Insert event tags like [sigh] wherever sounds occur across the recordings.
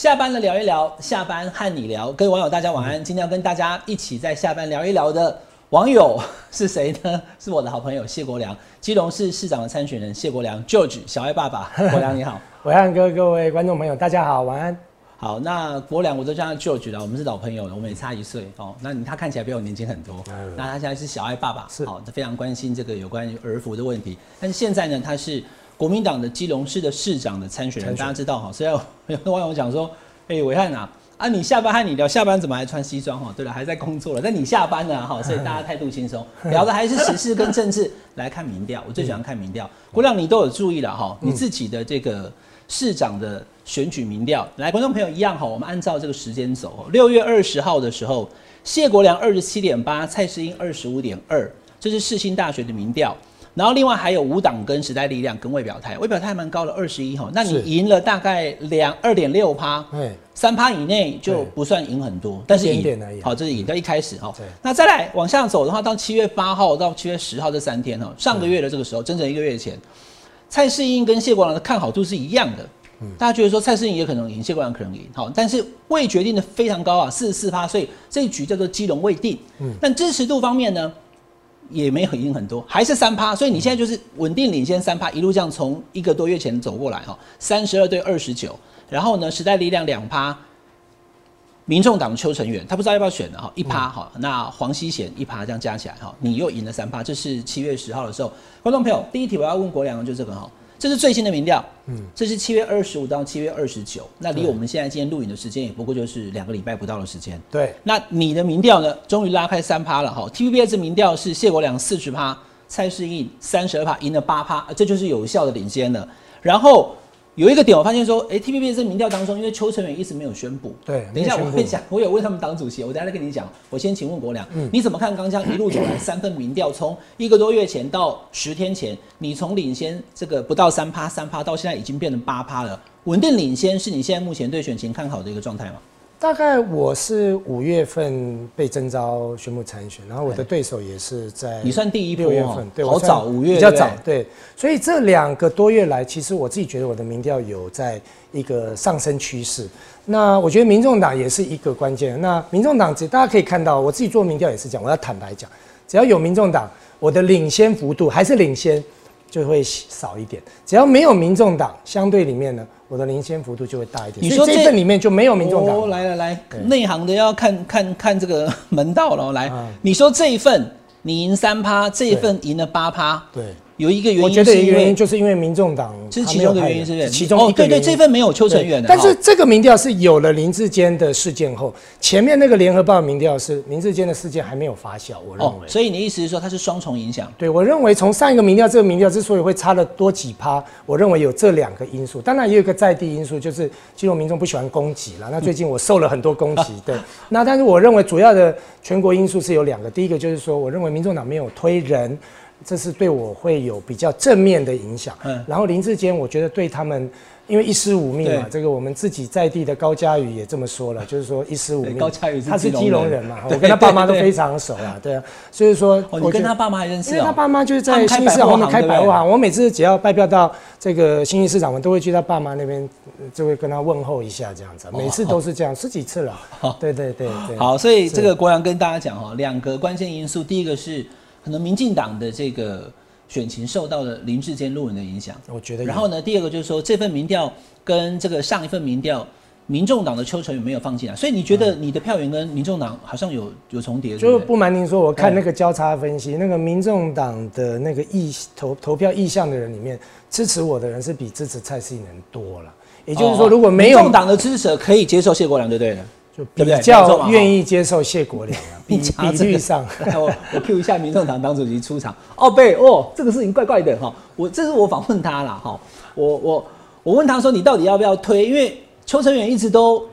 下班了聊一聊，下班和你聊，各位网友大家晚安。今天要跟大家一起在下班聊一聊的网友 [laughs] 是谁呢？是我的好朋友谢国良，基隆市市长的参选人谢国良，George 小爱爸爸，[laughs] 国良你好，伟汉哥，各位观众朋友大家好，晚安。好，那国良我都叫他 George 了，我们是老朋友了，我们也差一岁哦。那你他看起来比我年轻很多，那他现在是小爱爸爸，是好，他非常关心这个有关于儿福的问题。但是现在呢，他是国民党的基隆市的市长的参选人，大家知道哈。所以有的网友讲说，哎，伟汉啊，啊你下班和你聊，下班怎么还穿西装哈？对了，还在工作了，但你下班了哈，[laughs] 所以大家态度轻松，聊的还是时事跟政治。[laughs] 来看民调，我最喜欢看民调。国亮你都有注意了哈，你自己的这个市长的。选举民调，来，观众朋友一样哈，我们按照这个时间走。六月二十号的时候，谢国良二十七点八，蔡世英二十五点二，这是世新大学的民调。然后另外还有五党跟时代力量跟未表态，未表态还蛮高的，二十一哈。那你赢了大概两二点六趴，三趴以内就不算赢很多，但是赢好，这是赢到一开始哈。那再来往下走的话，到七月八号到七月十号这三天哈，上个月的这个时候，整整一个月前，蔡世英跟谢国良的看好度是一样的。大家觉得说蔡世英也可能赢，谢国良可能赢，好，但是未决定的非常高啊，四十四趴，所以这一局叫做基隆未定。嗯，但支持度方面呢，也没有赢很多，还是三趴，所以你现在就是稳定领先三趴，一路这样从一个多月前走过来哈，三十二对二十九，然后呢，时代力量两趴，民众党邱成远他不知道要不要选的哈，一趴哈，那黄希贤一趴，这样加起来哈，你又赢了三趴，这是七月十号的时候，观众朋友，第一题我要问国良就这个哈。这是最新的民调，嗯，这是七月二十五到七月二十九，那离我们现在今天录影的时间也不过就是两个礼拜不到的时间。对，那你的民调呢，终于拉开三趴了哈。TVBS 民调是谢国良四十趴，蔡世应三十二趴，赢了八趴，这就是有效的领先了。然后。有一个点，我发现说，哎，T P P 这民调当中，因为邱成远一直没有宣布。对，等一下我会讲，我有问他们党主席，我等下再跟你讲。我先请问国良，你怎么看刚刚一路走来三份民调，从一个多月前到十天前，你从领先这个不到三趴三趴，到现在已经变成八趴了，稳定领先，是你现在目前对选情看好的一个状态吗？大概我是五月份被征召宣布参选，然后我的对手也是在你算第一六月份，对，好早五月比较早，对，所以这两个多月来，其实我自己觉得我的民调有在一个上升趋势。那我觉得民众党也是一个关键。那民众党，大家可以看到，我自己做民调也是讲，我要坦白讲，只要有民众党，我的领先幅度还是领先，就会少一点；只要没有民众党，相对里面呢。我的领先幅度就会大一点。你说这份里面就没有民众党？来来来，内行的要看看看这个门道了。来，你说这一份你赢三趴，这一份赢了八趴。对。有一个原因，我觉得一个原因就是因为民众党，这是其中的原因，是不是？其中哦，对对，这份没有邱成远的。但是这个民调是有了林志坚的事件后，前面那个联合报民调是林志坚的事件还没有发酵，我认为。所以你的意思是说它是双重影响？对，我认为从上一个民调，这个民调之所以会差了多几趴，我认为有这两个因素。当然也有一个在地因素，就是基隆民众不喜欢攻击了。那最近我受了很多攻击，[laughs] 对。那但是我认为主要的全国因素是有两个，第一个就是说，我认为民众党没有推人。这是对我会有比较正面的影响。嗯，然后林志坚，我觉得对他们，因为一失五命嘛，这个我们自己在地的高嘉宇也这么说了，就是说一失五命。高嘉宇他是基隆人嘛，我跟他爸妈都非常熟啊，对啊，所以说，我跟他爸妈还认识因为他爸妈就是在新市场面开百货行，我每次只要拜票到这个新义市场，我都会去他爸妈那边，就会跟他问候一下这样子，每次都是这样，十几次了。对对对对。好，所以这个国阳跟大家讲哈，两个关键因素，第一个是。可能民进党的这个选情受到了林志坚路人的影响，我觉得。然后呢，第二个就是说这份民调跟这个上一份民调，民众党的邱成有没有放进来？所以你觉得你的票源跟民众党好像有有重叠？就不瞒您说，我看那个交叉分析，那个民众党的那个意投投票意向的人里面，支持我的人是比支持蔡英文人多了。也就是说，如果没有民众党的支持者，可以接受谢国良，对不对？比较愿意接受谢国良啊，[laughs] 比比率上，[laughs] 我我 Q 一下民众党党主席出场哦，对哦，这个事情怪怪的哈，我这是我访问他了哈，我我我问他说你到底要不要推？因为邱成远一直都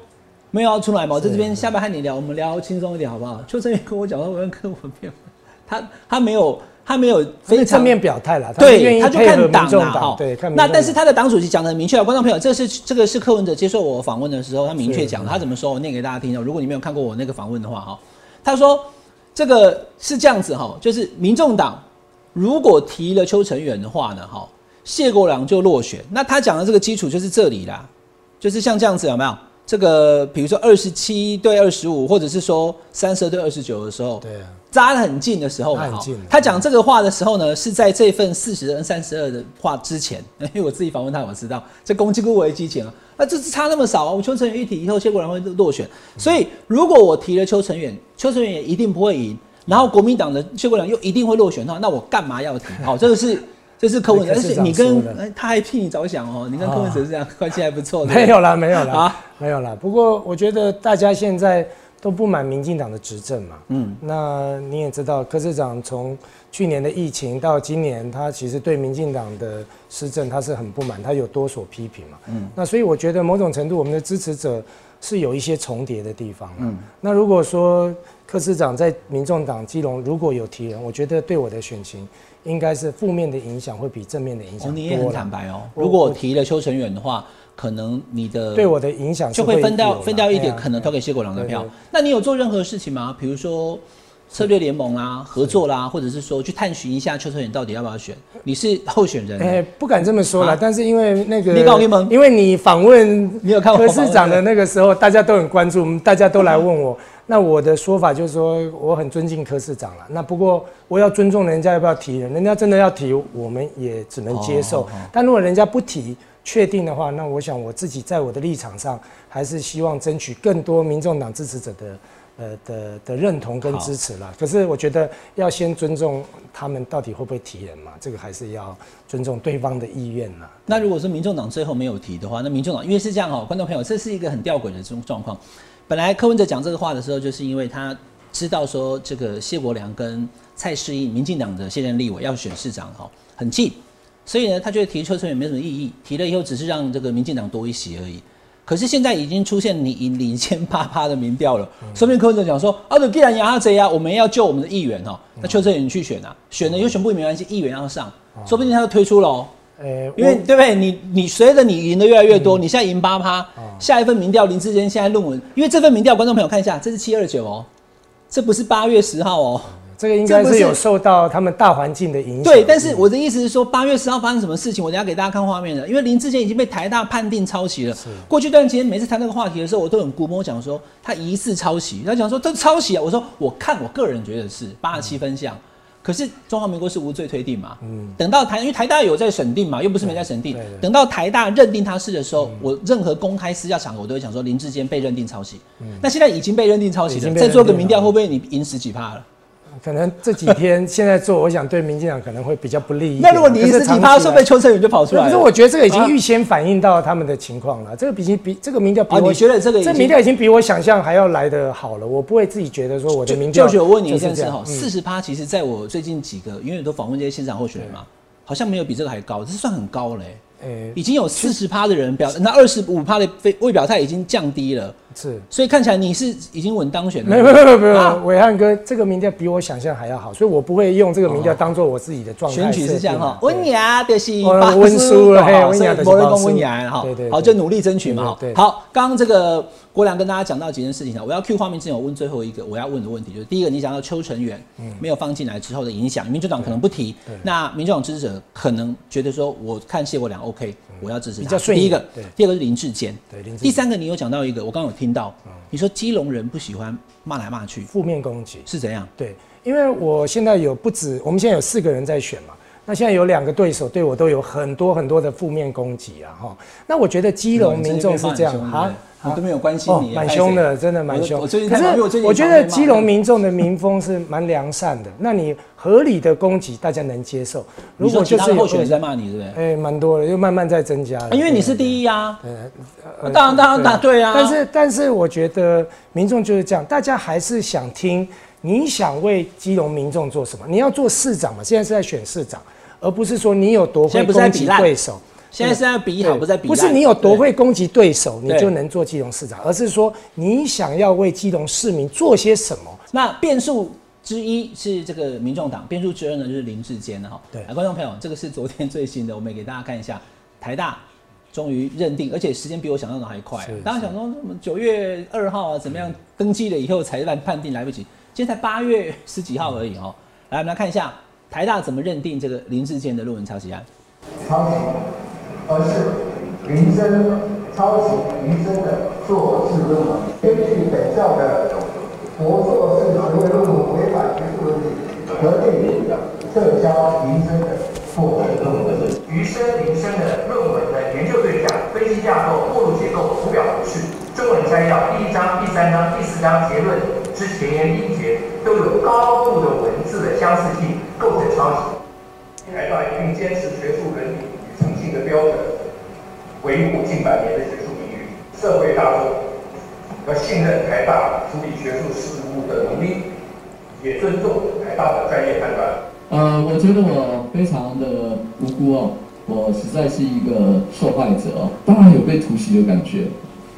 没有要出来嘛，我在这边下班和你聊，我们聊轻松一点好不好？邱成远跟我讲说我要跟我辩他他没有。他没有非常正面表态了，对，他就看党了哈。对，那但是他的党主席讲的很明确啊，观众朋友，这是这个是柯文哲接受我访问的时候，他明确讲，他怎么说？我念给大家听哦。如果你没有看过我那个访问的话哈，他说这个是这样子哈，就是民众党如果提了邱成远的话呢，哈，谢国良就落选。那他讲的这个基础就是这里啦，就是像这样子有没有？这个比如说二十七对二十五，或者是说三十二对二十九的时候，对啊，扎得很近的时候嘛，很近他讲这个话的时候呢，是在这份四十跟三十二的话之前，[laughs] 因为我自己访问他，我知道这攻击股危机前啊，那这是差那么少啊，我邱成远一提以后，谢国良会落选，所以如果我提了邱成远，邱成远也一定不会赢，然后国民党的谢国良又一定会落选的话，那我干嘛要提？好，这个是。这是柯文哲，而且你跟他还替你着想哦，你跟柯文哲是这样关系还不错。没有啦，没有啦，啊没有啦。不过我觉得大家现在都不满民进党的执政嘛。嗯，那你也知道，柯市长从去年的疫情到今年，他其实对民进党的施政他是很不满，他有多所批评嘛。嗯，那所以我觉得某种程度我们的支持者是有一些重叠的地方。嗯，那如果说柯市长在民众党基隆如果有提人，我觉得对我的选情应该是负面的影响会比正面的影哦，响你也很。坦白哦。如果我提了邱成远的话，可能你的对我的影响就会分掉分掉一点，啊可能投给谢国良的票。那你有做任何事情吗？比如说策略联盟啦、合作啦，或者是说去探寻一下邱成远到底要不要选？你是候选人，哎、不敢这么说啦，啊但是因为那个，你搞联盟因为你访问你有看我柯市长的那个时候，大家都很关注，大家都来问我。[laughs] 那我的说法就是说，我很尊敬柯市长了。那不过我要尊重人家要不要提人，人家真的要提，我们也只能接受。哦哦哦但如果人家不提，确定的话，那我想我自己在我的立场上，还是希望争取更多民众党支持者的。呃的的认同跟支持啦，可是我觉得要先尊重他们到底会不会提人嘛，这个还是要尊重对方的意愿啦。那如果说民众党最后没有提的话，那民众党因为是这样哦，观众朋友，这是一个很吊诡的这种状况。本来柯文哲讲这个话的时候，就是因为他知道说这个谢国良跟蔡世英，民进党的现任立委要选市长哈，很近，所以呢，他觉得提邱春远没什么意义，提了以后只是让这个民进党多一席而已。可是现在已经出现你赢领先八趴的民调了，说不定柯文哲讲说，啊，那既然杨阿贼啊，我们要救我们的议员哦，那邱成远你去选啊，选了又选不赢没关系，议员要上，说不定他就推出了哦。呃，因为对不对？你你随着你赢的越来越嗯多，你现在赢八趴，哦下一份民调林志坚现在论文，因为这份民调，观众朋友看一下，这是七二九哦，这不是八月十号哦。这个应该是是有受到他们大环境的影响。对，但是我的意思是说，八月十号发生什么事情，我等下给大家看画面的。因为林志坚已经被台大判定抄袭了。过去段时间，每次谈那个话题的时候，我都很估摸讲说他疑似抄袭，他讲说这抄袭啊，我说我看我个人觉得是八十七分像。可是中华民国是无罪推定嘛？嗯，等到台因为台大有在审定嘛，又不是没在审定。等到台大认定他是的时候，我任何公开私下场合我都会讲说林志坚被认定抄袭。那现在已经被认定抄袭了，再做个民调会不会你赢十几趴了？可能这几天现在做，我想对民进党可能会比较不利。那如果你一十几趴，可是长期来是不定邱成远就跑出来了？可是我觉得这个已经啊预先反映到他们的情况了。这个比比这个民调比啊我你觉得这个这民调已经比我想象还要来的好了。我不会自己觉得说我的民调就我问你一就是件事哈，四十趴其实在我最近几个，因为都访问这些县长候选人嘛，好像没有比这个还高，这算很高嘞、呃已经有四十趴的人表，那二十五趴的非未表态已经降低了，是。所以看起来你是已经稳当选了。没有没有没有伟汉哥，这个民调比我想象还要好，所以我不会用这个民调当做我自己的状态。选举是这样哈，对温雅的是哦巴斯温书了嘿好温雅的是所以没人讲巴斯温雅哈对对，对。好就努力争取嘛哈。好，刚刚这个国良跟大家讲到几件事情啊，我要 Q 画面之前，我问最后一个我要问的问题，就是第一个，你讲到邱成远嗯。没有放进来之后的影响，民主党可能不提，那民主党支持者可能觉得说，我看谢国良 OK，我要支持他。比较顺第一个对，第二个是林志坚，对林志第三个你有讲到一个，我刚刚有听到，你说基隆人不喜欢骂来骂去，负面攻击。是怎样？对，因为我现在有不止，我们现在有四个人在选嘛。那现在有两个对手对我都有很多很多的负面攻击啊，哈。那我觉得基隆民众是这样啊，我都没有关心哦，你，蛮凶的，真的蛮凶。我我最近可是我觉得基隆民众的民风是蛮良善的，那你合理的攻击大家能接受。如果其他的候选人有在骂你，对不对？哎，蛮多的，又慢慢在增加了。因为你是第一啊，呃当然当然当然对啊。但是但是我觉得民众就是这样，大家还是想听你想为基隆民众做什么。你要做市长嘛，现在是在选市长，而不是说你有多会攻击对手。现在是在比好，不是在比烂。不是你有多会攻击对手，你就能做基隆市长，而是说你想要为基隆市民做些什么。那变数之一是这个民众党，变数之二呢就是林志坚哈。对来观众朋友，这个是昨天最新的，我们也给大家看一下，台大。终于认定，而且时间比我想象的还快。大家想说，什么九月二号啊，怎么样登记了以后才判判定来不及？现在才八月十几号而已哦。来，我们来看一下台大怎么认定这个林志坚的论文抄袭案。抄袭，而是林真抄袭余生的硕士论文。根据本校的博硕士学位论文违反学术伦理，核定撤销余生的硕士论文。余生、林生的论文的研究对象、分析架构、目录结构、图表格式、中文摘要、第一章、第三章、第四章结论之前言一节都有高度的文字的相似性，构成抄袭。台大一定坚持学术伦理与诚信的标准，维护近百年的学术名誉。社会大众要信任台大处理学术事务的能力，也尊重台大的专业判断。呃，我觉得我非常的无辜哦，我实在是一个受害者哦，当然有被突袭的感觉，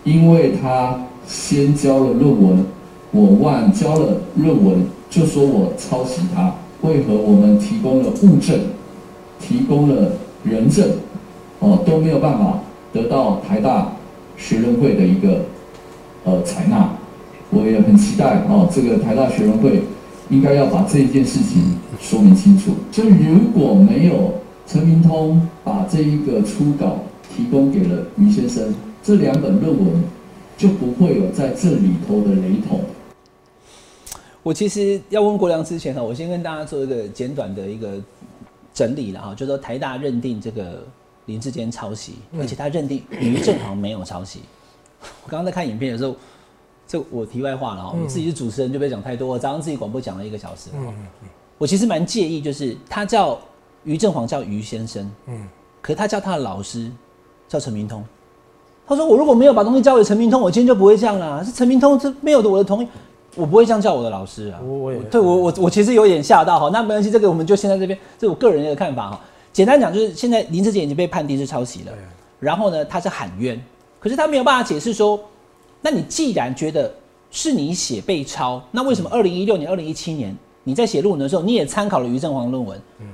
因为他先交了论文，我晚交了论文，就说我抄袭他，为何我们提供了物证，提供了人证，哦都没有办法得到台大学人会的一个呃采纳，我也很期待哦，这个台大学人会。应该要把这一件事情说明清楚。就如果没有陈明通把这一个初稿提供给了于先生，这两本论文就不会有在这里头的雷同。我其实要问国良之前呢，我先跟大家做一个简短的一个整理了哈，就说台大认定这个林志坚抄袭，而且他认定于正煌没有抄袭。[laughs] 我刚刚在看影片的时候。这我题外话了哈，我自己是主持人就不要讲太多。我早上自己广播讲了一个小时，嗯我其实蛮介意，就是他叫于正煌叫于先生，嗯，可是他叫他的老师叫陈明通，他说我如果没有把东西交给陈明通，我今天就不会这样了。是陈明通这没有的我的同意，我不会这样叫我的老师啊。我我也对我我我其实有点吓到哈，那没关系，这个我们就先在这边，这是我个人的看法哈。简单讲就是现在林志杰已经被判定是抄袭了，然后呢他是喊冤，可是他没有办法解释说。那你既然觉得是你写被抄，那为什么二零一六年、二零一七年你在写论文的时候，你也参考了于正煌论文？嗯，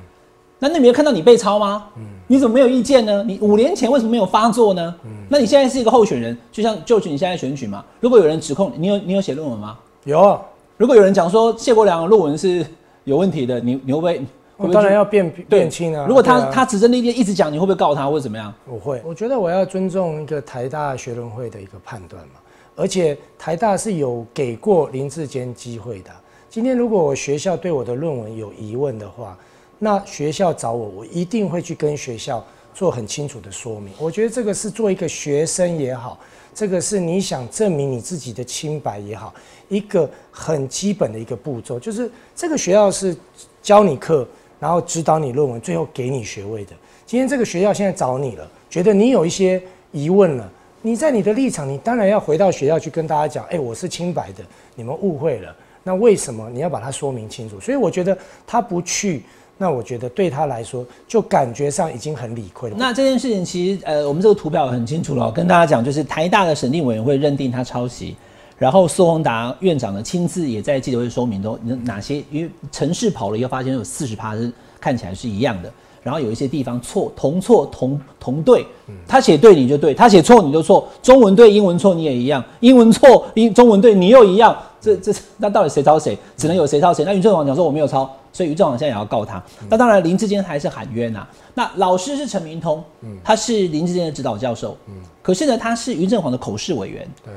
那你没有看到你被抄吗？嗯，你怎么没有意见呢？你五年前为什么没有发作呢？嗯，那你现在是一个候选人，就像就你现在选举嘛。如果有人指控你有你有写论文吗？有。如果有人讲说谢国良的论文是有问题的，你你会不会？我当然要辩辩清啊。如果他他指证那边一直讲，你会不会告他或者怎么样？我会。我觉得我要尊重一个台大学论会的一个判断嘛。而且台大是有给过林志坚机会的。今天如果我学校对我的论文有疑问的话，那学校找我，我一定会去跟学校做很清楚的说明。我觉得这个是做一个学生也好，这个是你想证明你自己的清白也好，一个很基本的一个步骤，就是这个学校是教你课，然后指导你论文，最后给你学位的。今天这个学校现在找你了，觉得你有一些疑问了。你在你的立场，你当然要回到学校去跟大家讲，哎，我是清白的，你们误会了。那为什么你要把它说明清楚？所以我觉得他不去，那我觉得对他来说，就感觉上已经很理亏了。那这件事情其实，呃，我们这个图表很清楚了，跟大家讲，就是台大的审定委员会认定他抄袭，然后苏宏达院长呢亲自也在记者会说明，都哪些，因为城市跑了以后发现有四十趴是看起来是一样的。然后有一些地方错同错同同对，他写对你就对，他写错你就错。中文对英文错你也一样，英文错英中文对你又一样。这这那到底谁抄谁？只能有谁抄谁。那于正煌讲说我没有抄，所以于正煌现在也要告他。那当然林志坚还是喊冤呐。那老师是陈明通，他是林志坚的指导教授，可是呢他是于正煌的口试委员。对，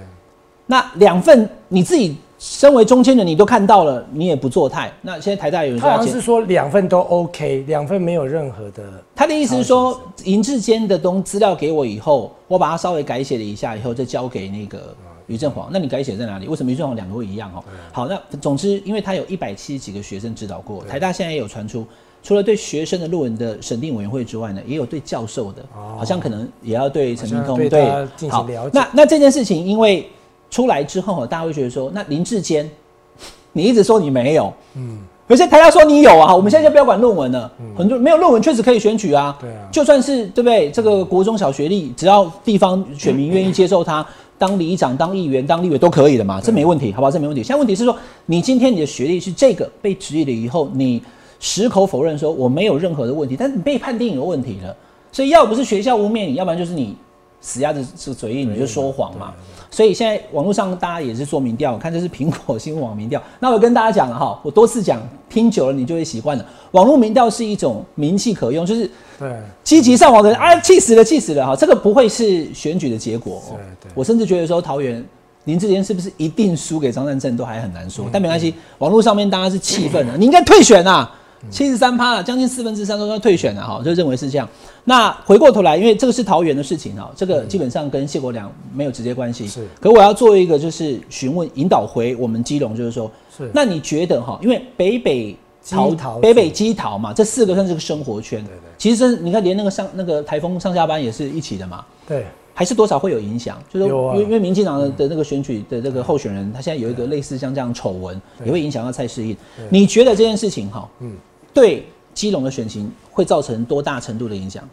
那两份你自己。身为中间人，你都看到了，你也不做态。那现在台大有人说，好像是说两份都 OK，两份没有任何的。他的意思是说，银志坚的东资料给我以后，我把它稍微改写了一下，以后再交给那个于正煌。那你改写在哪里？为什么于正煌两个会一样？哦，好，那总之，因为他有一百七十几个学生指导过，台大现在也有传出，除了对学生的论文的审定委员会之外呢，也有对教授的，好像可能也要对陈明通对好。那那这件事情，因为。出来之后，大家会觉得说，那林志坚，[laughs] 你一直说你没有，嗯，有些台大说你有啊，我们现在就不要管论文了，很多没有论文确实可以选举啊，对啊，就算是对不对？这个国中小学历，只要地方选民愿意接受他当里长、当议员、当立委都可以的嘛，这没问题，好不好？这没问题。现在问题是说，你今天你的学历是这个被质疑了以后，你矢口否认说我没有任何的问题，但是你被判定有问题了，所以要不是学校污蔑你，要不然就是你。死鸭子是嘴硬，你就说谎嘛。所以现在网络上大家也是做民调，看这是苹果新闻网民调。[laughs] 那我跟大家讲了哈，我多次讲，听久了你就会习惯了。网络民调是一种名气可用，就是对积极上网的人啊，气死了，气死了哈，这个不会是选举的结果。对对我甚至觉得说桃园林志坚是不是一定输给张善政都还很难说，但没关系，网络上面大家是气愤的，你应该退选啊。七十三趴了，将近四分之三都要退选了哈，就认为是这样。那回过头来，因为这个是桃园的事情哈，这个基本上跟谢国良没有直接关系。是可我要做一个就是询问引导回我们基隆，就是说，是那你觉得哈，因为北北桃基桃北北基桃嘛，这四个算是个生活圈。对对其实这你看，连那个上那个台风上下班也是一起的嘛。对还是多少会有影响，就是因为因为民进党的的那个选举的这个候选人，他现在有一个类似像这样丑闻，也会影响到蔡适应。你觉得这件事情哈，嗯，对基隆的选情会造成多大程度的影响？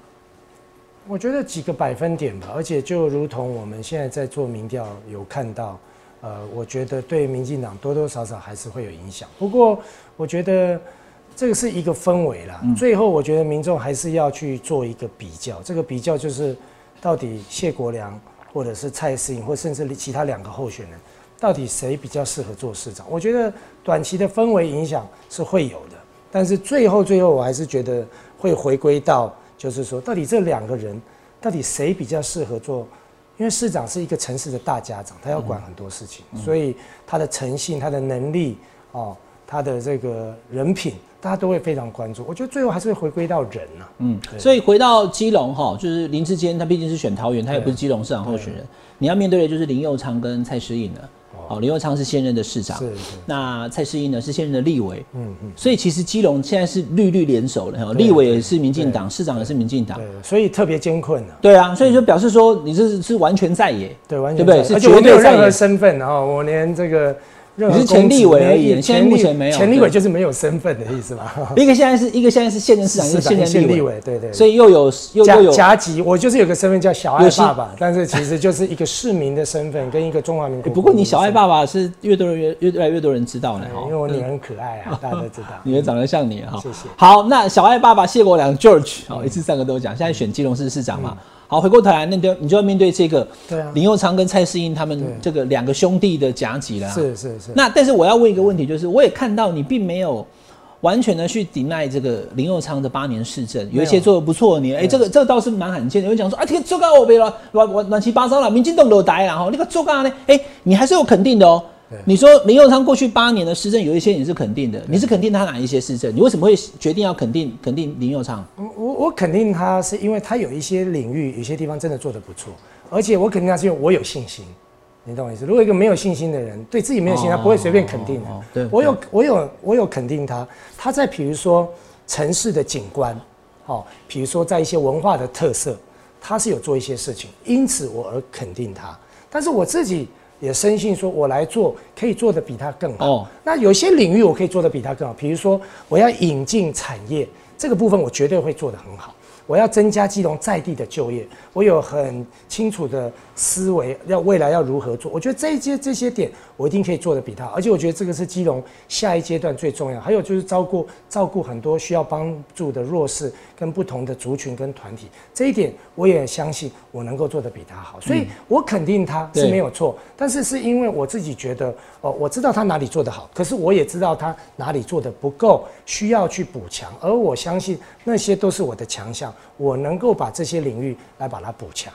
我觉得几个百分点吧，而且就如同我们现在在做民调有看到，呃，我觉得对民进党多多少少还是会有影响。不过我觉得这个是一个氛围啦，最后我觉得民众还是要去做一个比较，这个比较就是到底谢国良或者是蔡适应，或甚至其他两个候选人，到底谁比较适合做市长？我觉得短期的氛围影响是会有的，但是最后最后我还是觉得会回归到。就是说，到底这两个人，到底谁比较适合做？因为市长是一个城市的大家长，他要管很多事情，所以他的诚信、他的能力、哦，他的这个人品，大家都会非常关注。我觉得最后还是会回归到人呐、嗯，所以回到基隆哈，就是林志坚他毕竟是选桃园，他也不是基隆市长候选人，你要面对的就是林佑昌跟蔡诗颖了。哦，林佑昌是现任的市长，是是。那蔡诗颖呢是现任的立委，嗯嗯，所以其实基隆现在是绿绿联手了，哈，立委也是民进党，市长也是民进党，对，所以特别艰困啊。对啊，所以就表示说你这是是完全在野，对，完全对不对？是绝对在野。有任何身份啊，我连这个任何你是前立委而已连现在目前没有前立委就是没有身份的意思嘛。[laughs] 一个现在是一个现在是现任市长，现任立委，委，对对。所以又有又夹又有夹击，我就是有个身份叫小爱爸爸，但是其实就是一个市民的身份跟一个中华民国。欸不过你小爱爸爸是越多人越越越来越多人知道呢，因为我女儿很可爱啊，[laughs] 大家都知道。女儿长得像你哈。谢谢好，那小爱爸爸谢国良 George，好，一次三个都讲，现在选基隆市市长嘛。好，回过头来，那就你就要面对这个对啊林佑昌跟蔡世英他们对这个两个兄弟的夹击了。是是是。那但是我要问一个问题，就是我也看到你并没有完全的去抵赖这个林佑昌的八年市政，有一些做的不错，你哎、这个这个倒是蛮罕见的。有人讲说啊，这个做干我别了，乱乱乱七八糟了，民进党都呆了哈，那个做到呢，哎、你还是有肯定的哦、你说林佑昌过去八年的施政有一些你是肯定的，你是肯定他哪一些施政？你为什么会决定要肯定肯定林佑昌？嗯我我肯定他是因为他有一些领域，有些地方真的做得不错，而且我肯定他是因为我有信心，你懂我意思？如果一个没有信心的人，对自己没有信心，哦他不会随便肯定的。哦对我有我有我有肯定他，他在比如说城市的景观，哦，比如说在一些文化的特色，他是有做一些事情，因此我而肯定他。但是我自己也深信说，我来做可以做的比他更好。哦那有些领域我可以做的比他更好，比如说我要引进产业这个部分，我绝对会做得很好。我要增加基隆在地的就业，我有很清楚的思维，要未来要如何做。我觉得这些这些点，我一定可以做得比他好，而且我觉得这个是基隆下一阶段最重要。还有就是照顾照顾很多需要帮助的弱势跟不同的族群跟团体，这一点我也相信我能够做得比他好，所以我肯定他是没有错。但是是因为我自己觉得，哦，我知道他哪里做得好，可是我也知道他哪里做得不够，需要去补强。而我相信那些都是我的强项，我能够把这些领域来把它补强。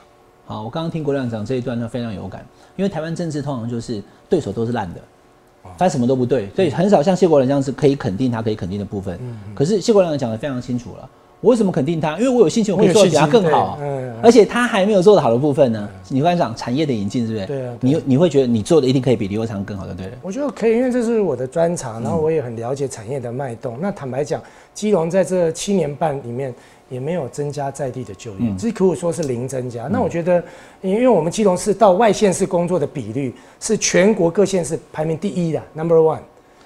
好，我刚刚听国亮讲这一段呢，非常有感，因为台湾政治通常就是对手都是烂的，他什么都不对，所以很少像谢国良这样子可以肯定他可以肯定的部分。可是谢国良讲的非常清楚了，我为什么肯定他？因为我有信心我可以做的比他更好而且他还没有做的好的部分呢，你刚才讲产业的引进，是不是？对啊你你会觉得你做的一定可以比李佑昌更好的，对了。我觉得可以，因为这是我的专长，然后我也很了解产业的脉动。那坦白讲，基隆在这七年半里面也没有增加在地的就业，这可以说是零增加。那我觉得，因为我们基隆市到外县市工作的比率是全国各县市排名第一的，Number One，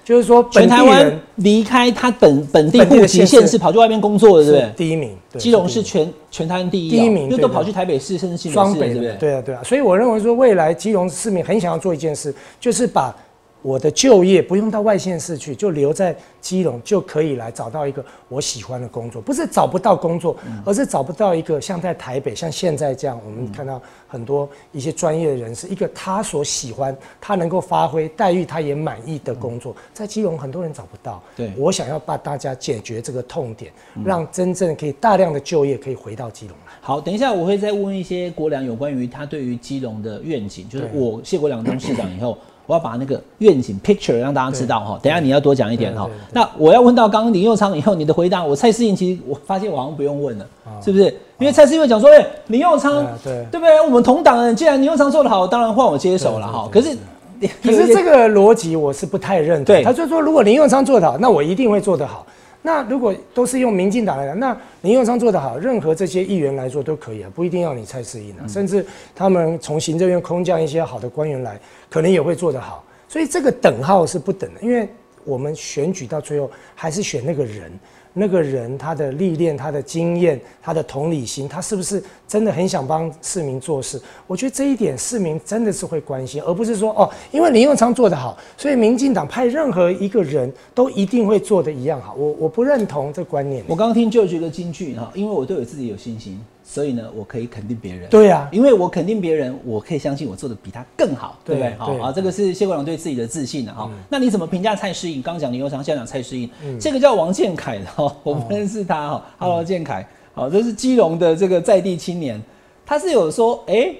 就是说本地全台湾离开他本本地户籍县市跑去外面工作的，对不对？第一名。对基隆是第一名全全台湾第一哦，第一名就都跑去台北市甚至新北市对不对？对啊对啊，所以我认为说未来基隆市民很想要做一件事，就是把我的就业不用到外县市去，就留在基隆就可以来找到一个我喜欢的工作，不是找不到工作，而是找不到一个像在台北，像现在这样，我们看到很多一些专业的人士，一个他所喜欢、他能够发挥待遇他也满意的工作，在基隆很多人找不到。对我想要把大家解决这个痛点，让真正可以大量的就业可以回到基隆来。好，等一下我会再问一些国良有关于他对于基隆的愿景，就是我谢国良当市长以后，我要把那个愿景 picture 让大家知道哈。等一下你要多讲一点哈。那我要问到刚刚林佑昌以后，你的回答，我蔡思颖其实我发现我好像不用问了，是不是？因为蔡思颖讲说，哎，林佑昌啊对对不对？我们同党人，既然林佑昌做得好，当然换我接手了哈。可是可是这个逻辑我是不太认同。对他就说，如果林佑昌做得好，那我一定会做得好。那如果都是用民进党来讲，那林佑昌做得好，任何这些议员来做都可以啊，不一定要你蔡适应啊。甚至他们从行政院空降一些好的官员来，可能也会做得好。所以这个等号是不等的，因为我们选举到最后还是选那个人。那个人他的历练、他的经验、他的同理心，他是不是真的很想帮市民做事？我觉得这一点市民真的是会关心，而不是说哦，因为林佑昌做得好，所以民进党派任何一个人都一定会做得一样好。我我不认同这观念。我刚刚听就觉得京剧哈，因为我对我自己有信心，所以呢，我可以肯定别人。对啊因为我肯定别人，我可以相信我做的比他更好，对不对？好啊，这个是谢国良对自己的自信的哈。那你怎么评价蔡适应？刚讲林佑昌，现在讲蔡适应，这个叫王建凯的哈，我不认识他哈。Hello，建凯，好，这是基隆的这个在地青年，他是有说，哎，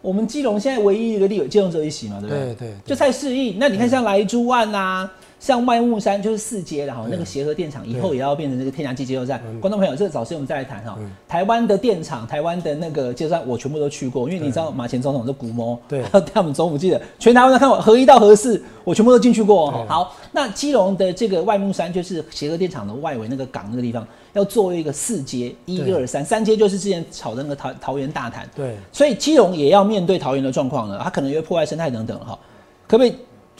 我们基隆现在唯一一个立委基隆只有一席嘛，对不对？对对对就蔡适应。那你看像莱猪案呐、像外木山就是四街的哈，那个协和电厂以后也要变成这个天然气接收站。观众朋友，这个找时间我们再来谈哈。台湾的电厂、台湾的那个接收站，我全部都去过，因为你知道马前总统是古摸，对还有 [laughs] 他们总统记得全台湾都看我合一到合四，我全部都进去过。好，那基隆的这个外木山就是协和电厂的外围那个港那个地方，要作为一个四街，一二三，三街就是之前炒的那个桃桃园大潭。对所以基隆也要面对桃园的状况了，它可能也会破坏生态等等哈。可不可以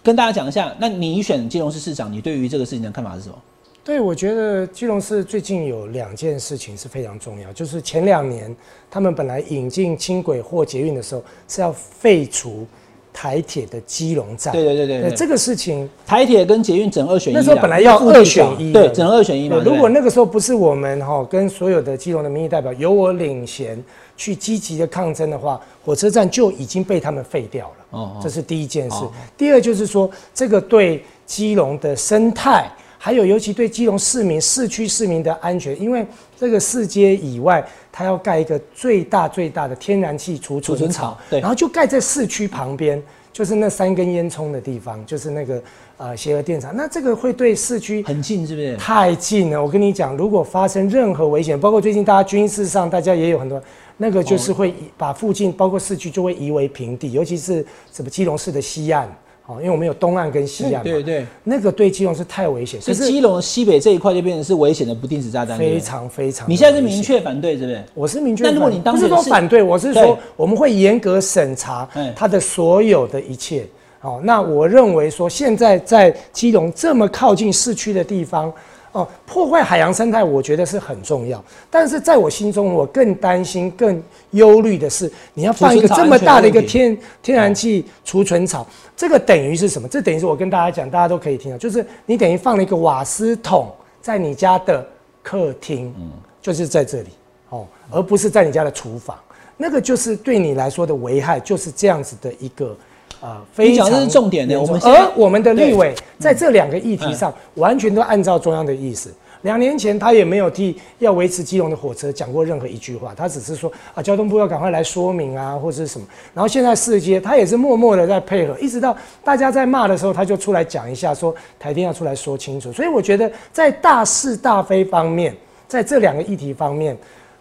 跟大家讲一下？那你选基隆市市长，你对于这个事情的看法是什么？对，我觉得基隆市最近有两件事情是非常重要，就是前两年他们本来引进轻轨或捷运的时候是要废除台铁的基隆站，对对对对对这个事情台铁跟捷运整二选一啦，那时候本来要二选一对，整二选一嘛。如果那个时候不是我们哈、跟所有的基隆的民意代表由我领衔去积极的抗争的话，火车站就已经被他们废掉了。哦哦这是第一件事。哦第二就是说，这个对基隆的生态，还有尤其对基隆市民、市区市民的安全，因为这个四街以外，它要盖一个最大最大的天然气储储存存槽槽，对然后就盖在市区旁边。就是那三根烟囱的地方，就是那个呃协和电厂，那这个会对市区很近，是不是？太近了，我跟你讲，如果发生任何危险，包括最近大家军事上，大家也有很多，那个就是会把附近包括市区就会夷为平地，尤其是什么基隆市的西岸，哦，因为我们有东岸跟西岸嘛，对对，那个对基隆是太危险，所以就是基隆西北这一块就变成是危险的不定时炸弹，非。常非常。你现在是明，确反对，是不是？我是明确但。如果你当不是说反对，我是说我们会严格审查哎它的所有的一切。哦，那我认为说现在在基隆这么靠近市区的地方，哦，破坏海洋生态，我觉得是很重要。但是在我心中，我更担心、更忧虑的是，你要放一个这么大的一个天天然气储存槽，这个等于是什么？这等于是我跟大家讲，大家都可以听到，就是你等于放了一个瓦斯桶在你家的客厅，嗯就是在这里哦，而不是在你家的厨房。那个就是对你来说的危害，就是这样子的一个呃非常你讲的是重点的我们而我们的立委在这两个议题上完全都按照中央的意思。两年前他也没有替要维持基隆的火车讲过任何一句话，他只是说啊，交通部要赶快来说明啊，或者是什么。然后现在四街他也是默默的在配合，一直到大家在骂的时候，他就出来讲一下，说台电要出来说清楚。所以我觉得在大是大非方面，在这两个议题方面，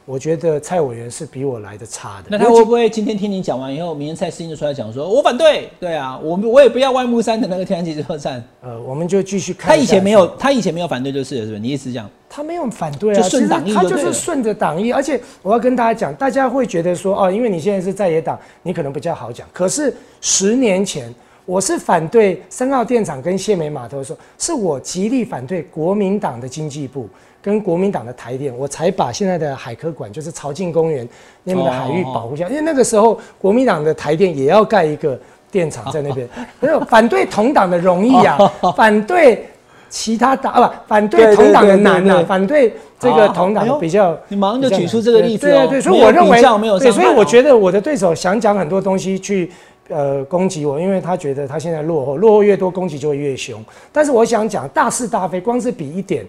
我觉得蔡委员是比我来的差的。那他会不会今天听你讲完以后，明天蔡适应就出来讲说，我反对？对啊，我们我也不要外木山的那个天然气接收站。呃，我们就继续看。他以前没有，，他以前没有反对就是了，是不是？你意思是这样？他没有反对啊，就顺党意他就是顺着党意。而且我要跟大家讲，大家会觉得说，哦，因为你现在是在野党，你可能比较好讲。可是十年前，我是反对三号电厂跟谢美码头的时候，是我极力反对国民党的经济部。跟国民党的台电，我才把现在的海科馆，就是潮境公园那边的海域保护下来。因为那个时候国民党的台电也要盖一个电厂在那边，[laughs] 没有反对同党的容易啊，反对其他党啊不，反对同党的难啊，对对对对反对这个同党比较。你马上就举出这个例子哦对对对，所以我认为对，所以我觉得我的对手想讲很多东西去呃攻击我，因为他觉得他现在落后，落后越多攻击就会越凶。但是我想讲大是大非，光是比一点。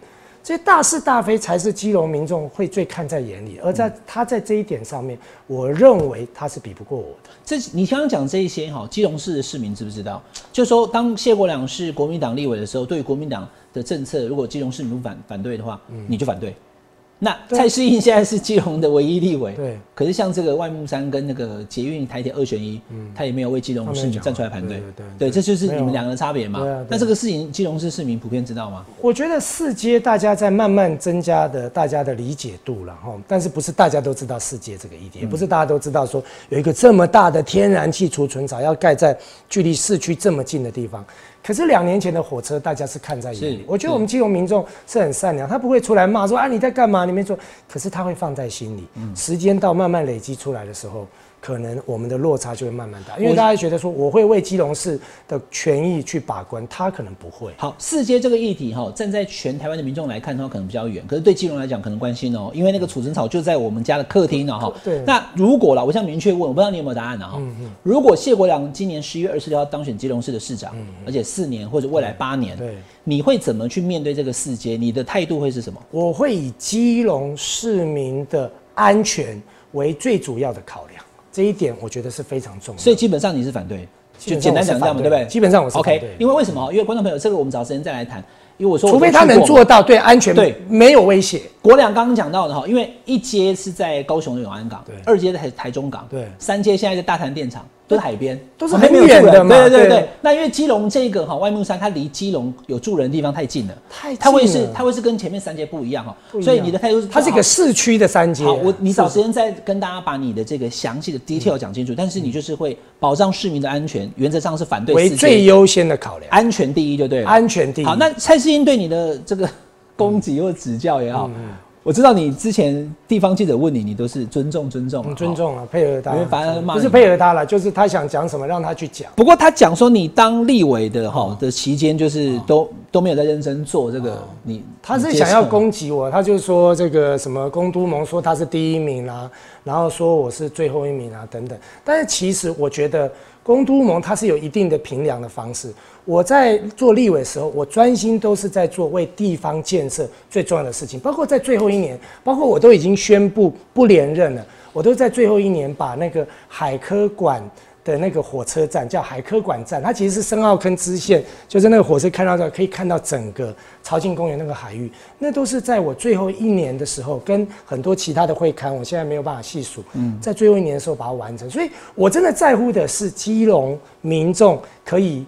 这些大是大非才是基隆民众会最看在眼里，而在他在这一点上面，我认为他是比不过我的。这你刚刚讲这一些哈，基隆市的市民知不知道？就说，当谢国良是国民党立委的时候，对于国民党的政策，如果基隆市民不反反对的话，你就反对。那蔡适应现在是基隆的唯一立委，对。可是像这个外木山跟那个捷运台铁二选一，嗯。他也没有为基隆市民站出来反对。对对，对对，这就是你们两个的差别嘛。那这个事情，基隆市市民普遍知道吗？我觉得四阶大家在慢慢增加的大家的理解度了哈，但是不是大家都知道四阶这个议题，也不是大家都知道说有一个这么大的天然气储存槽要盖在距离市区这么近的地方。可是两年前的火车，大家是看在眼里。我觉得我们金融民众是很善良，他不会出来骂说啊你在干嘛，你没做，可是他会放在心里。时间到慢慢累积出来的时候，可能我们的落差就会慢慢大，因为大家觉得说我会为基隆市的权益去把关，他可能不会。好，四阶这个议题哈，站在全台湾的民众来看的话，可能比较远，可是对基隆来讲可能关心哦，因为那个储存草就在我们家的客厅呢哈。对那如果啦，我想明确问，我不知道你有没有答案呢哈。如果谢国良今年十一月二十六号当选基隆市的市长，而且四年或者未来八年，对你会怎么去面对这个四阶？你的态度会是什么？我会以基隆市民的安全为最主要的考量，这一点我觉得是非常重要。所以基本上你是反对，就简单讲这样嘛，对。对不对？基本上我是反 OK，对因为为什么？因为观众朋友，这个我们找时间再来谈。因为我说我除非他能做到对安全对。没有威胁，国良刚刚讲到的哈，因为一阶是在高雄的永安港对，二阶在台台中港，对。三阶现在在大潭电厂，都是海边，都是很远的嘛对对对对。对。那因为基隆这个哈外木山，它离基隆有住人的地方太近了，太它会是它会是跟前面三阶不一样哈所以你的态度是它是一个市区的三阶。好，我你找是。时间再跟大家把你的这个详细的 detail 讲清楚，但是你就是会保障市民的安全，原则上是反对为最优先的考量，安全第一就对了，安全第一。好，那蔡世英对你的这个攻击或指教也嗯好，我知道你之前地方记者问你，你都是尊重尊重啊，嗯尊重啊，配合他因为，反而不是配合他了，就是他想讲什么让他去讲。不过他讲说你当立委的哈的期间，就是都都没有在认真做这个，你他是想要攻击我，他就说这个什么公都盟说他是第一名啊，然后说我是最后一名啊等等。但是其实我觉得公都盟他是有一定的评量的方式。我在做立委的时候，我专心都是在做为地方建设最重要的事情，包括在最后一年，包括我都已经宣布不连任了，我都在最后一年把那个海科馆。的那个火车站叫海科馆站，它其实是深澳坑支线，就是那个火车看到的可以看到整个朝庆公园那个海域，那都是在我最后一年的时候，跟很多其他的会刊，我现在没有办法细数，嗯在最后一年的时候把它完成，所以我真的在乎的是基隆民众可以。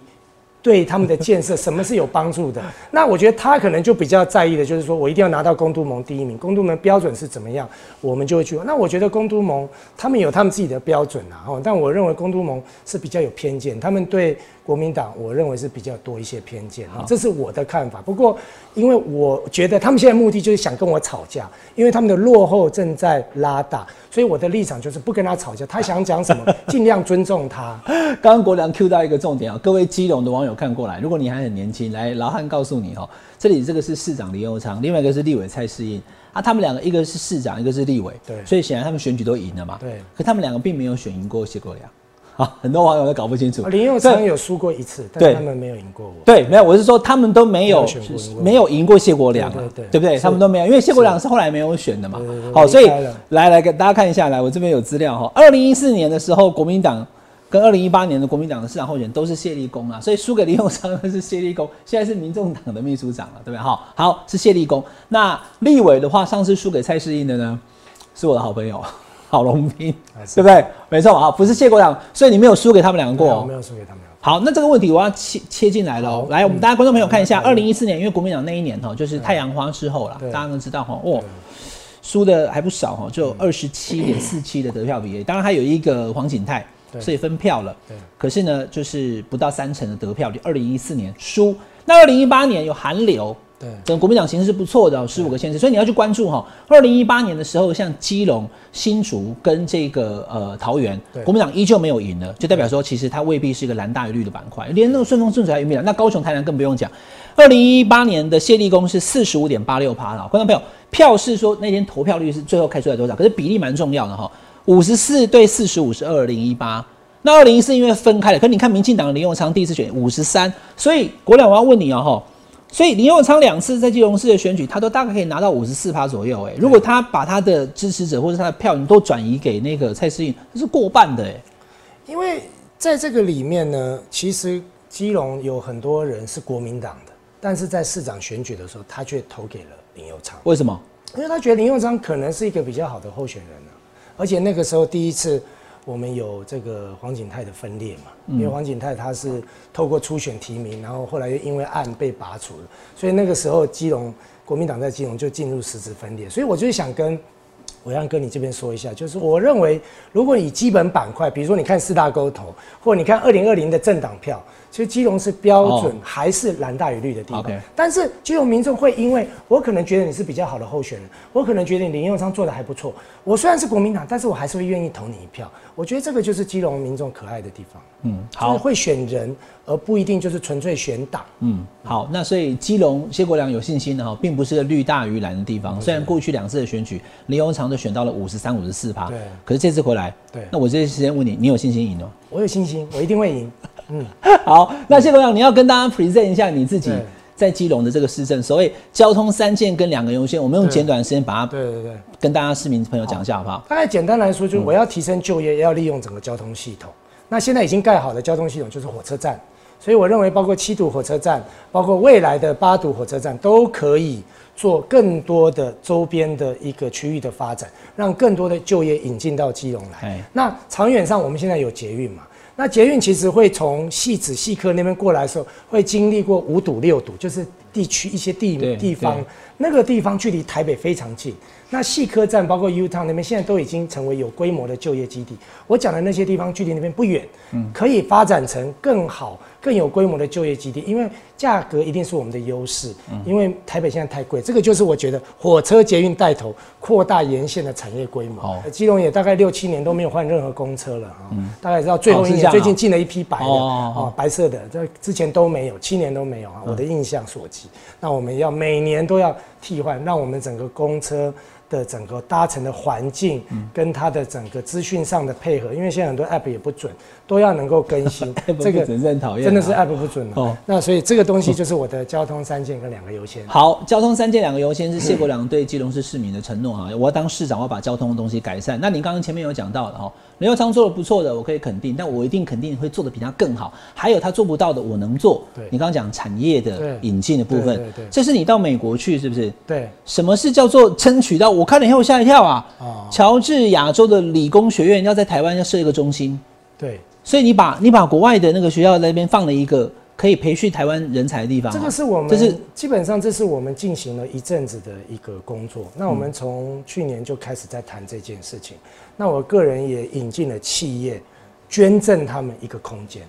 对他们的建设，什么是有帮助的？[laughs] 那我觉得他可能就比较在意的，就是说我一定要拿到公都盟第一名，公都盟标准是怎么样，我们就会去。那我觉得公都盟他们有他们自己的标准啊，哦，但我认为公都盟是比较有偏见，他们对国民党，我认为是比较多一些偏见啊，这是我的看法。不过，因为我觉得他们现在目的就是想跟我吵架，因为他们的落后正在拉大，所以我的立场就是不跟他吵架，他想讲什么，[laughs] 尽量尊重他。刚刚国良 Q 到一个重点啊，各位基隆的网友看过来，如果你还很年轻，来老汉告诉你哦，这里这个是市长林佑昌，另外一个是立委蔡世应啊，他们两个一个是市长，一个是立委，对。所以显然他们选举都赢了嘛，对。可他们两个并没有选赢过谢国良，啊，很多网友都搞不清楚，林佑昌有输过一次，但对他们没有赢过我。对，没有，我是说他们都没有没有赢过谢国良啊，对对不对？他们都没有，因为谢国良是后来没有选的嘛。好，所以来来给大家看一下，来，我这边有资料哈。二零一四年的时候，国民党跟二零一八年的国民党的市长候选人都是谢立功啊，所以输给林佑昌的是谢立功，现在是民众党的秘书长了，对不对？好，好是谢立功。那立委的话，上次输给蔡世英的呢，是我的好朋友郝龙斌，对不对？没错啊，不是谢国良，所以你没有输给他们两个过哦。没有输给他们。好，那这个问题我要切切进来了哦。来，我们大家观众朋友看一下，二零一四年，因为国民党那一年哈，就是太阳花之后啦，大家都知道哈，哦，输的还不少哈，就二十七点四七的得票比例。当然还有一个黄景泰，所以分票了对。可是呢，就是不到三成的得票率。二零一四年输，那二零一八年有韩流，对整个国民党形势是不错的、哦，十五个县市，所以你要去关注哈、二零一八年的时候，像基隆、新竹跟这个呃桃园对，国民党依旧没有赢了，就代表说其实它未必是一个蓝大于绿的板块，连那个顺风顺水还赢不了。那高雄、台南更不用讲。二零一八年的谢立功是四十五点八六趴了，观众朋友，票是说那天投票率是最后开出来多少？可是比例蛮重要的哈、五十四对四十五是二零一八。那二零一四因为分开了，可是你看民进党的林永昌第一次选五十三，所以国良我要问你哦哈，所以林永昌两次在基隆市的选举，他都大概可以拿到五十四趴左右哎、如果他把他的支持者或者他的票你都转移给那个蔡诗颖，这是过半的哎、因为在这个里面呢，其实基隆有很多人是国民党的，但是在市长选举的时候，他却投给了林佑昌，为什么？因为他觉得林佑昌可能是一个比较好的候选人啊，而且那个时候第一次我们有这个黄景泰的分裂嘛，因为黄景泰他是透过初选提名，然后后来又因为案被拔除了，所以那个时候基隆国民党在基隆就进入实质分裂，所以我就是想跟。我让哥你这边说一下，就是我认为，如果你基本板块，比如说你看四大沟头，或者你看二零二零的政党票，其实基隆是标准哦还是蓝大于绿的地方。但是基隆民众会因为我可能觉得你是比较好的候选人，我可能觉得你林佑昌做的还不错，我虽然是国民党，但是我还是会愿意投你一票。我觉得这个就是基隆民众可爱的地方，嗯，就是好，会选人，而不一定就是纯粹选党。嗯，好，那所以基隆谢国良有信心的哈，并不是个绿大于蓝的地方。虽然过去两次的选举，林永昌都选到了五十三、五十四趴，对可是这次回来，对那我这时间问你，你有信心赢吗？我有信心，我一定会赢。[laughs] 好，那谢国良，你要跟大家 present 一下你自己在基隆的这个市政，所谓交通三件跟两个优先，我们用简短的时间把它对对对。跟大家市民朋友讲一下好不好？大概简单来说，就是我要提升就业，要利用整个交通系统。那现在已经盖好的交通系统就是火车站，所以我认为包括七堵火车站，包括未来的八堵火车站，都可以做更多的周边的一个区域的发展，让更多的就业引进到基隆来哎。那长远上，我们现在有捷运嘛？那捷运其实会从戏子、戏科那边过来的时候，会经历过五堵、六堵，就是地区一些地地方，那个地方距离台北非常近。那细科站包括 U Town 那边，现在都已经成为有规模的就业基地。我讲的那些地方距离那边不远，可以发展成更好、更有规模的就业基地，因为价格一定是我们的优势。因为台北现在太贵，这个就是我觉得火车捷运带头扩大沿线的产业规模。好基隆也大概六七年都没有换任何公车了啊，大概知道最后一年哦是这样啊最近进了一批白的哦哦哦哦，白色的，这之前都没有，七年都没有啊，我的印象所及。那我们要每年都要替换，让我们整个公车的整个搭乘的环境跟它的整个资讯上的配合，因为现在很多 app 也不准，都要能够更新 [laughs] 准是很讨厌啊真的是 app 不准了。哦那所以这个东西就是我的交通三件跟两个优先。好，交通三件两个优先是谢国良对基隆市市民的承诺啊，我要当市长，我要把交通的东西改善。那你刚刚前面有讲到的哦，林佑昌做的不错的，我可以肯定，但我一定肯定会做的比他更好。还有他做不到的，我能做。对你刚刚讲产业的引进的部分对对对，这是你到美国去是不是？对，什么是叫做争取到？我看了以后吓一跳啊！哦乔治亚州的理工学院要在台湾要设一个中心，对，所以你把你把国外的那个学校在那边放了一个可以培训台湾人才的地方啊、这个是我们这是基本上这是我们进行了一阵子的一个工作。那我们从去年就开始在谈这件事情。那我个人也引进了企业捐赠他们一个空间。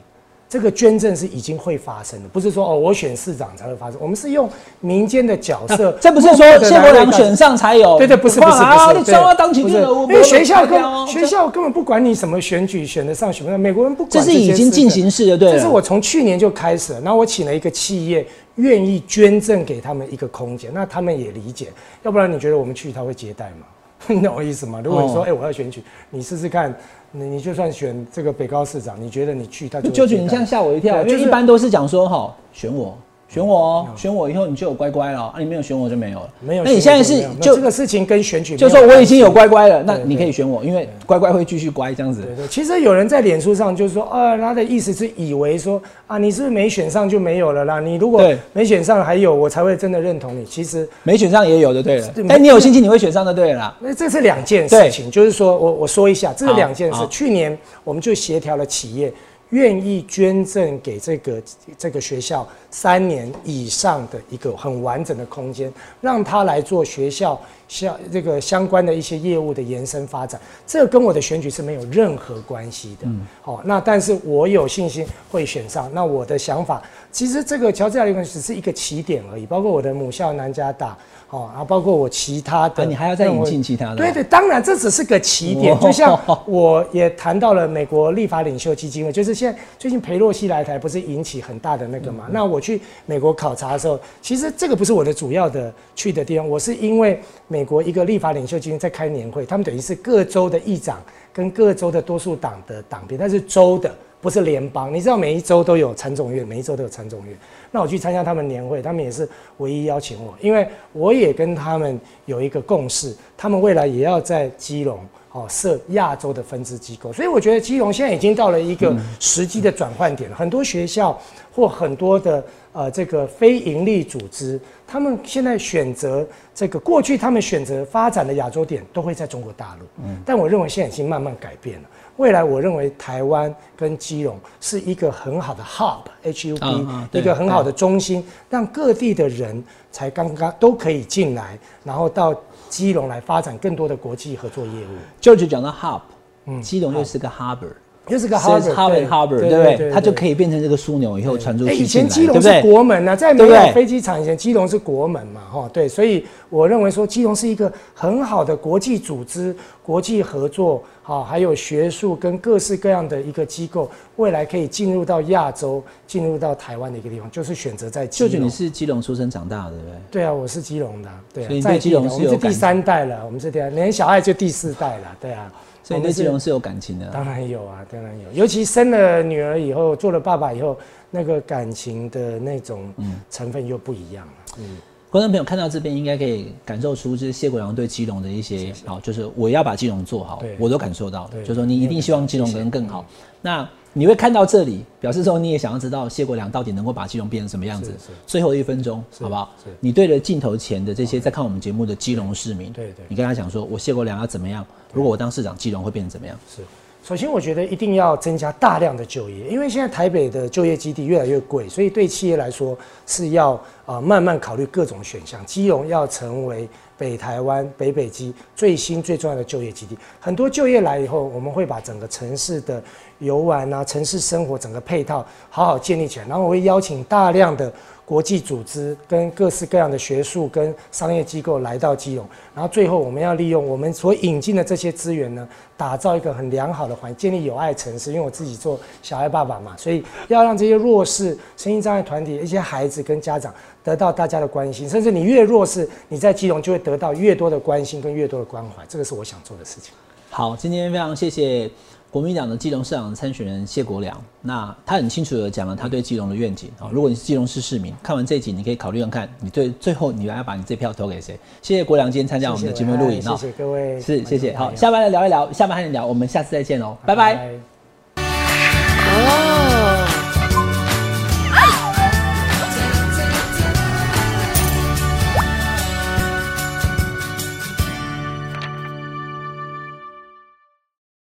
这个捐赠是已经会发生的，不是说哦我选市长才会发生。我们是用民间的角色，这不是说谢国来为大家良选上才有？对对，不是不是不啊，是，不是这个，我因为学校根跟学校根本不管你什么选举选得上选不上，美国人不管这是已经进行式的对了这是我从去年就开始了，然后我请了一个企业愿意捐赠给他们一个空间，那他们也理解，要不然你觉得我们去他会接待吗？[laughs] 你懂我意思吗？如果你说，哦哎、我要选举，你试试看，你你就算选这个北高市长，你觉得你去他就去你这样吓我一跳，因为一般都是讲说哈，选我，选我哦，选我以后你就有乖乖了，啊，你没有选我就没有了。没有那你现在是就这个事情跟选举就说我已经有乖乖了，那你可以选我，因为乖乖会继续乖这样子。对对，其实有人在脸书上就是说，啊，他的意思是以为说啊，你是不是没选上就没有了啦？你如果对没选上还有，我才会真的认同你。其实没选上也有就对了对，但你有信心你会选上就对了啦。那这是两件事情，就是说我我说一下，这是两件事。去年我们就协调了企业愿意捐赠给这个这个学校三年以上的一个很完整的空间，让他来做学校相这个相关的一些业务的延伸发展。这跟我的选举是没有任何关系的。嗯，好，那但是我有信心会选上。那我的想法，其实这个乔治亚理工只是一个起点而已，包括我的母校南加大。哦，然后包括我其他的，你还要再引进其他的。对对，当然这只是个起点。就像我也谈到了美国立法领袖基金会，就是现在最近裴洛西来台，不是引起很大的那个嘛？那我去美国考察的时候，其实这个不是我的主要的去的地方。我是因为美国一个立法领袖基金在开年会，他们等于是各州的议长跟各州的多数党的党鞭，但是州的不是联邦。你知道每一周都有参众院，每一周都有参众院。那我去参加他们年会，他们也是唯一邀请我，因为我也跟他们有一个共识，他们未来也要在基隆哦设亚洲的分支机构，所以我觉得基隆现在已经到了一个时机的转换点。很多学校或很多的呃这个非营利组织，他们现在选择这个过去他们选择发展的亚洲点都会在中国大陆，嗯，但我认为现在已经慢慢改变了。未来我认为台湾跟基隆是一个很好的 hub，H U B，一个很好的中心，让各地的人才刚刚都可以进来，然后到基隆来发展更多的国际合作业务。就只讲到 hub，嗯，基隆又是个 harbor。就是个 harbor，对不对？它就可以变成这个枢纽，以后传出去。以前基隆是国门啊，在没有飞机场以前，基隆是国门嘛，哈，对。所以我认为说，基隆是一个很好的国际组织、国际合作，好，还有学术跟各式各样的一个机构，未来可以进入到亚洲、进入到台湾的一个地方，就是选择在基隆。舅舅，你是基隆出生长大的，对不对？对啊，我是基隆的，对。所以在基隆是有第三代了，我们是第二，连小爱就第四代了，对啊。所以对基隆是有感情的，当然有啊，当然有。尤其生了女儿以后，做了爸爸以后，那个感情的那种成分又不一样了。嗯，观众朋友看到这边，应该可以感受出，就是谢国良对基隆的一些好，就是我要把基隆做好，我都感受到。就是说，你一定希望基隆能更好。那你会看到这里，表示说你也想要知道谢国良到底能够把基隆变成什么样子。最后一分钟，好不好？你对着镜头前的这些在看我们节目的基隆市民，对对，你跟他讲说，我谢国良要怎么样？如果我当市长，基隆会变成怎么样？是，首先我觉得一定要增加大量的就业，因为现在台北的就业基地越来越贵，所以对企业来说是要啊慢慢考虑各种选项。基隆要成为。北台湾、北北基最新最重要的就业基地，很多就业来以后，我们会把整个城市的游玩啊、城市生活整个配套好好建立起来，然后我会邀请大量的。国际组织跟各式各样的学术跟商业机构来到基隆，然后最后我们要利用我们所引进的这些资源呢，打造一个很良好的环境，建立友爱城市。因为我自己做小爱爸爸嘛，所以要让这些弱势、身心障碍团体一些孩子跟家长得到大家的关心，甚至你越弱势，你在基隆就会得到越多的关心跟越多的关怀。这个是我想做的事情。好，今天非常谢谢。国民党的基隆市长参选人谢国良，那他很清楚的讲了他对基隆的愿景啊。如果你是基隆市市民，看完这一集，你可以考虑看看，你对最后你要把你这票投给谁？谢谢国良今天参加我们的节目录影啊，谢谢各位，是谢谢。好，下班来聊一聊，下班和你聊，我们下次再见哦，拜拜。